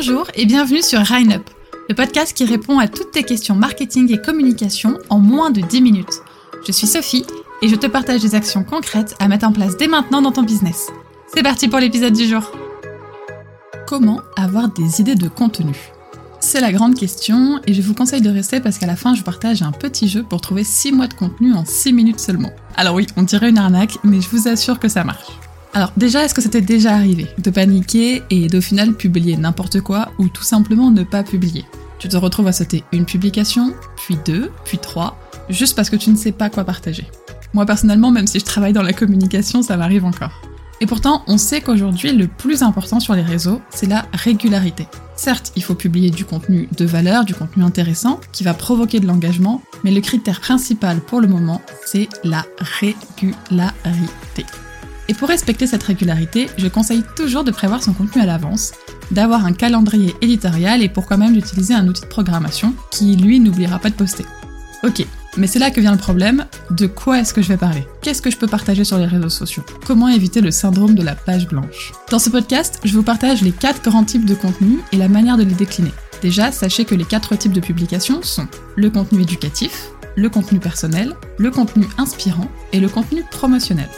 Bonjour et bienvenue sur Up, le podcast qui répond à toutes tes questions marketing et communication en moins de 10 minutes. Je suis Sophie et je te partage des actions concrètes à mettre en place dès maintenant dans ton business. C'est parti pour l'épisode du jour. Comment avoir des idées de contenu? C'est la grande question et je vous conseille de rester parce qu'à la fin je partage un petit jeu pour trouver 6 mois de contenu en 6 minutes seulement. Alors oui, on dirait une arnaque, mais je vous assure que ça marche. Alors déjà, est-ce que c'était déjà arrivé de paniquer et d'au final publier n'importe quoi ou tout simplement ne pas publier? Tu te retrouves à sauter une publication, puis deux, puis trois, juste parce que tu ne sais pas quoi partager. Moi personnellement, même si je travaille dans la communication, ça m'arrive encore. Et pourtant, on sait qu'aujourd'hui, le plus important sur les réseaux, c'est la régularité. Certes, il faut publier du contenu de valeur, du contenu intéressant, qui va provoquer de l'engagement, mais le critère principal pour le moment, c'est la régularité. Et pour respecter cette régularité, je conseille toujours de prévoir son contenu à l'avance, d'avoir un calendrier éditorial et pourquoi même d'utiliser un outil de programmation qui, lui, n'oubliera pas de poster. Ok, mais c'est là que vient le problème. De quoi est-ce que je vais parler? Qu'est-ce que je peux partager sur les réseaux sociaux? Comment éviter le syndrome de la page blanche? Dans ce podcast, je vous partage les quatre grands types de contenus et la manière de les décliner. Déjà, sachez que les quatre types de publications sont le contenu éducatif, le contenu personnel, le contenu inspirant et le contenu promotionnel.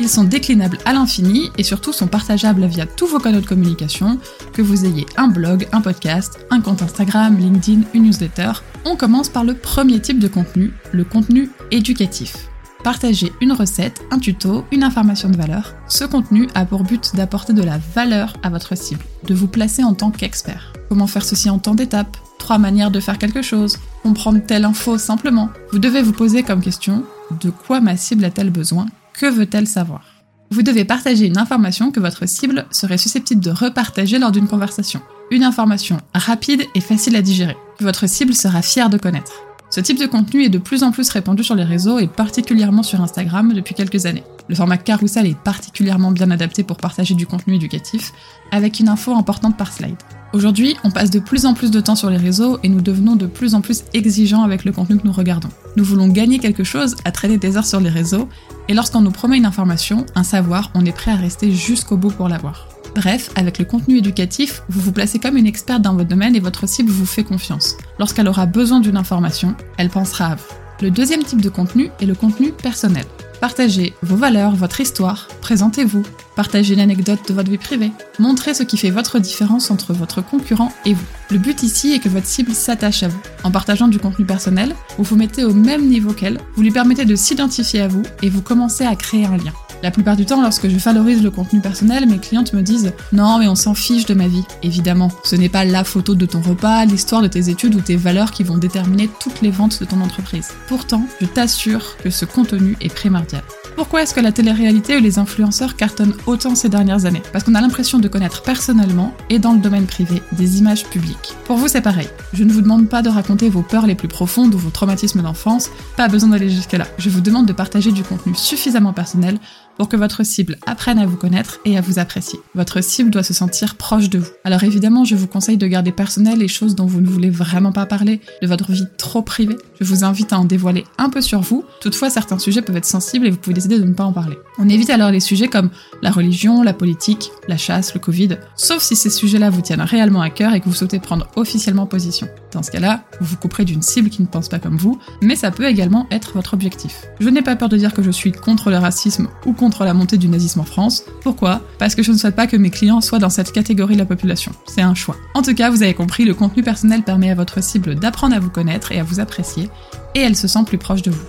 Ils sont déclinables à l'infini et surtout sont partageables via tous vos canaux de communication, que vous ayez un blog, un podcast, un compte Instagram, LinkedIn, une newsletter. On commence par le premier type de contenu, le contenu éducatif. Partagez une recette, un tuto, une information de valeur. Ce contenu a pour but d'apporter de la valeur à votre cible, de vous placer en tant qu'expert. Comment faire ceci en temps d'étape? Trois manières de faire quelque chose, comprendre telle info simplement. Vous devez vous poser comme question de quoi ma cible a-t-elle besoin? Que veut-elle savoir? Vous devez partager une information que votre cible serait susceptible de repartager lors d'une conversation. Une information rapide et facile à digérer, que votre cible sera fière de connaître. Ce type de contenu est de plus en plus répandu sur les réseaux et particulièrement sur Instagram depuis quelques années. Le format carousel est particulièrement bien adapté pour partager du contenu éducatif, avec une info importante par slide. Aujourd'hui, on passe de plus en plus de temps sur les réseaux et nous devenons de plus en plus exigeants avec le contenu que nous regardons. Nous voulons gagner quelque chose à traîner des heures sur les réseaux, et lorsqu'on nous promet une information, un savoir, on est prêt à rester jusqu'au bout pour l'avoir. Bref, avec le contenu éducatif, vous vous placez comme une experte dans votre domaine et votre cible vous fait confiance. Lorsqu'elle aura besoin d'une information, elle pensera à vous. Le deuxième type de contenu est le contenu personnel. Partagez vos valeurs, votre histoire, présentez-vous, partagez l'anecdote de votre vie privée, montrez ce qui fait votre différence entre votre concurrent et vous. Le but ici est que votre cible s'attache à vous. En partageant du contenu personnel, vous vous mettez au même niveau qu'elle, vous lui permettez de s'identifier à vous et vous commencez à créer un lien. La plupart du temps, lorsque je valorise le contenu personnel, mes clientes me disent Non, mais on s'en fiche de ma vie. Évidemment, ce n'est pas la photo de ton repas, l'histoire de tes études ou tes valeurs qui vont déterminer toutes les ventes de ton entreprise. Pourtant, je t'assure que ce contenu est primordial. Pourquoi est-ce que la télé-réalité ou les influenceurs cartonnent autant ces dernières années? Parce qu'on a l'impression de connaître personnellement et dans le domaine privé des images publiques. Pour vous, c'est pareil. Je ne vous demande pas de raconter vos peurs les plus profondes ou vos traumatismes d'enfance, pas besoin d'aller jusque-là. Je vous demande de partager du contenu suffisamment personnel pour que votre cible apprenne à vous connaître et à vous apprécier. Votre cible doit se sentir proche de vous. Alors évidemment, je vous conseille de garder personnel les choses dont vous ne voulez vraiment pas parler, de votre vie trop privée. Je vous invite à en dévoiler un peu sur vous. Toutefois, certains sujets peuvent être sensibles et vous pouvez décider de ne pas en parler. On évite alors les sujets comme la religion, la politique, la chasse, le Covid, sauf si ces sujets-là vous tiennent réellement à cœur et que vous souhaitez prendre officiellement position. Dans ce cas-là, vous vous couperez d'une cible qui ne pense pas comme vous, mais ça peut également être votre objectif. Je n'ai pas peur de dire que je suis contre le racisme ou contre contre la montée du nazisme en France. Pourquoi? Parce que je ne souhaite pas que mes clients soient dans cette catégorie de la population. C'est un choix. En tout cas, vous avez compris, le contenu personnel permet à votre cible d'apprendre à vous connaître et à vous apprécier, et elle se sent plus proche de vous.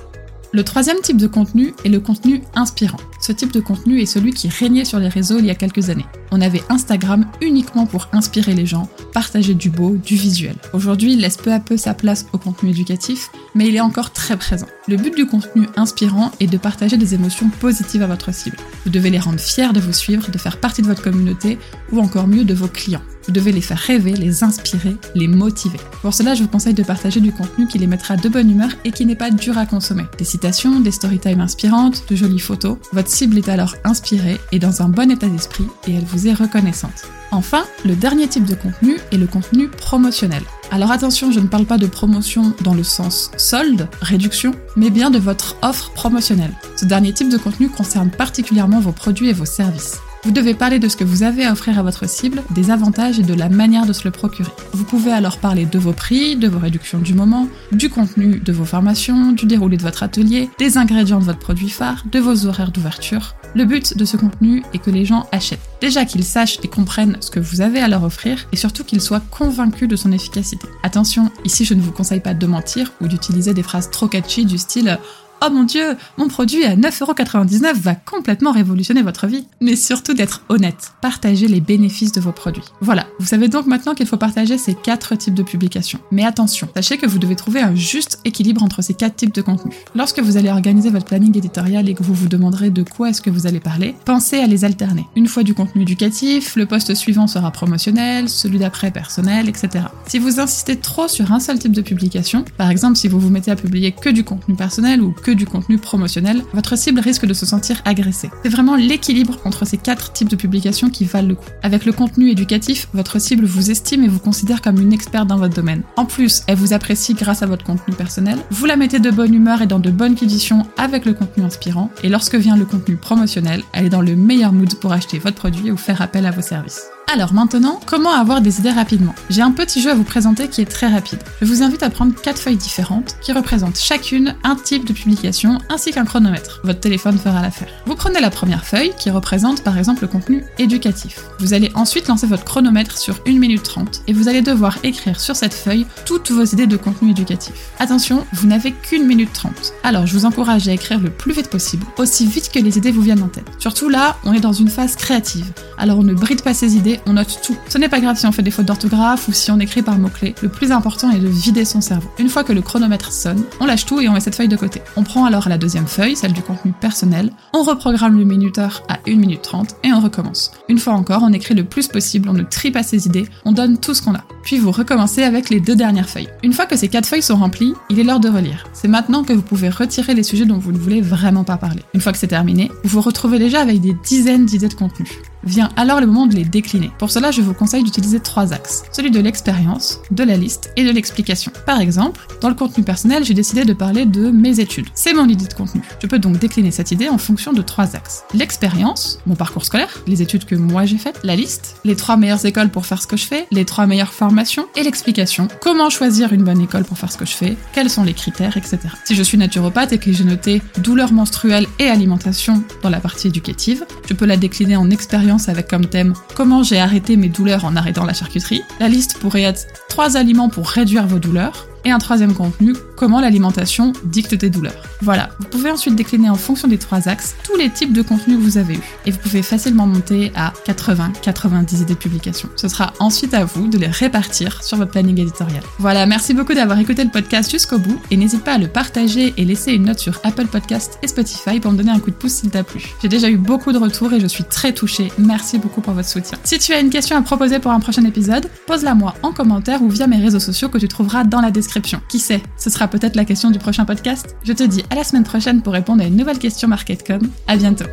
Le troisième type de contenu est le contenu inspirant. Ce type de contenu est celui qui régnait sur les réseaux il y a quelques années. On avait Instagram uniquement pour inspirer les gens, partager du beau, du visuel. Aujourd'hui, il laisse peu à peu sa place au contenu éducatif, mais il est encore très présent. Le but du contenu inspirant est de partager des émotions positives à votre cible. Vous devez les rendre fiers de vous suivre, de faire partie de votre communauté, ou encore mieux de vos clients. Vous devez les faire rêver, les inspirer, les motiver. Pour cela, je vous conseille de partager du contenu qui les mettra de bonne humeur et qui n'est pas dur à consommer. Des citations, des storytime inspirantes, de jolies photos. Cible est alors inspirée et dans un bon état d'esprit et elle vous est reconnaissante. Enfin, le dernier type de contenu est le contenu promotionnel. Alors attention, je ne parle pas de promotion dans le sens solde, réduction, mais bien de votre offre promotionnelle. Ce dernier type de contenu concerne particulièrement vos produits et vos services. Vous devez parler de ce que vous avez à offrir à votre cible, des avantages et de la manière de se le procurer. Vous pouvez alors parler de vos prix, de vos réductions du moment, du contenu de vos formations, du déroulé de votre atelier, des ingrédients de votre produit phare, de vos horaires d'ouverture. Le but de ce contenu est que les gens achètent. Déjà qu'ils sachent et comprennent ce que vous avez à leur offrir et surtout qu'ils soient convaincus de son efficacité. Attention, ici je ne vous conseille pas de mentir ou d'utiliser des phrases trop catchy du style Oh mon dieu, mon produit à 9,99€ va complètement révolutionner votre vie. Mais surtout d'être honnête. Partagez les bénéfices de vos produits. Voilà, vous savez donc maintenant qu'il faut partager ces quatre types de publications. Mais attention, sachez que vous devez trouver un juste équilibre entre ces quatre types de contenus. Lorsque vous allez organiser votre planning éditorial et que vous vous demanderez de quoi est-ce que vous allez parler, pensez à les alterner. Une fois du contenu éducatif, le poste suivant sera promotionnel, celui d'après personnel, etc. Si vous insistez trop sur un seul type de publication, par exemple si vous vous mettez à publier que du contenu personnel ou que du contenu promotionnel, votre cible risque de se sentir agressée. C'est vraiment l'équilibre entre ces quatre types de publications qui valent le coup. Avec le contenu éducatif, votre cible vous estime et vous considère comme une experte dans votre domaine. En plus, elle vous apprécie grâce à votre contenu personnel, vous la mettez de bonne humeur et dans de bonnes conditions avec le contenu inspirant, et lorsque vient le contenu promotionnel, elle est dans le meilleur mood pour acheter votre produit ou faire appel à vos services. Alors maintenant, comment avoir des idées rapidement? J'ai un petit jeu à vous présenter qui est très rapide. Je vous invite à prendre quatre feuilles différentes qui représentent chacune un type de publication ainsi qu'un chronomètre. Votre téléphone fera l'affaire. Vous prenez la première feuille qui représente par exemple le contenu éducatif. Vous allez ensuite lancer votre chronomètre sur 1 minute 30 et vous allez devoir écrire sur cette feuille toutes vos idées de contenu éducatif. Attention, vous n'avez qu'une minute 30. Alors je vous encourage à écrire le plus vite possible, aussi vite que les idées vous viennent en tête. Surtout là, on est dans une phase créative. Alors on ne bride pas ses idées, on note tout. Ce n'est pas grave si on fait des fautes d'orthographe ou si on écrit par mots-clés. Le plus important est de vider son cerveau. Une fois que le chronomètre sonne, on lâche tout et on met cette feuille de côté. On prend alors la deuxième feuille, celle du contenu personnel, on reprogramme le minuteur à 1 minute 30 et on recommence. Une fois encore, on écrit le plus possible, on ne trie pas ses idées, on donne tout ce qu'on a. Puis vous recommencez avec les deux dernières feuilles. Une fois que ces quatre feuilles sont remplies, il est l'heure de relire. C'est maintenant que vous pouvez retirer les sujets dont vous ne voulez vraiment pas parler. Une fois que c'est terminé, vous vous retrouvez déjà avec des dizaines d'idées de contenu. Vient alors le moment de les décliner. Pour cela, je vous conseille d'utiliser trois axes. Celui de l'expérience, de la liste et de l'explication. Par exemple, dans le contenu personnel, j'ai décidé de parler de mes études. C'est mon idée de contenu. Je peux donc décliner cette idée en fonction de trois axes. L'expérience, mon parcours scolaire, les études que moi j'ai faites, la liste, les trois meilleures écoles pour faire ce que je fais, les trois meilleures formations et l'explication, comment choisir une bonne école pour faire ce que je fais, quels sont les critères, etc. Si je suis naturopathe et que j'ai noté douleur menstruelle et alimentation dans la partie éducative, je peux la décliner en expérience avec comme thème Comment j'ai arrêté mes douleurs en arrêtant la charcuterie. La liste pourrait être 3 aliments pour réduire vos douleurs. Et un troisième contenu, comment l'alimentation dicte tes douleurs. Voilà, vous pouvez ensuite décliner en fonction des trois axes tous les types de contenus que vous avez eus. Et vous pouvez facilement monter à 80-90 idées de publication. Ce sera ensuite à vous de les répartir sur votre planning éditorial. Voilà, merci beaucoup d'avoir écouté le podcast jusqu'au bout et n'hésite pas à le partager et laisser une note sur Apple Podcast et Spotify pour me donner un coup de pouce s'il t'a plu. J'ai déjà eu beaucoup de retours et je suis très touchée. Merci beaucoup pour votre soutien. Si tu as une question à proposer pour un prochain épisode, pose-la moi en commentaire ou via mes réseaux sociaux que tu trouveras dans la description qui sait, ce sera peut-être la question du prochain podcast. Je te dis à la semaine prochaine pour répondre à une nouvelle question MarketCom. À bientôt.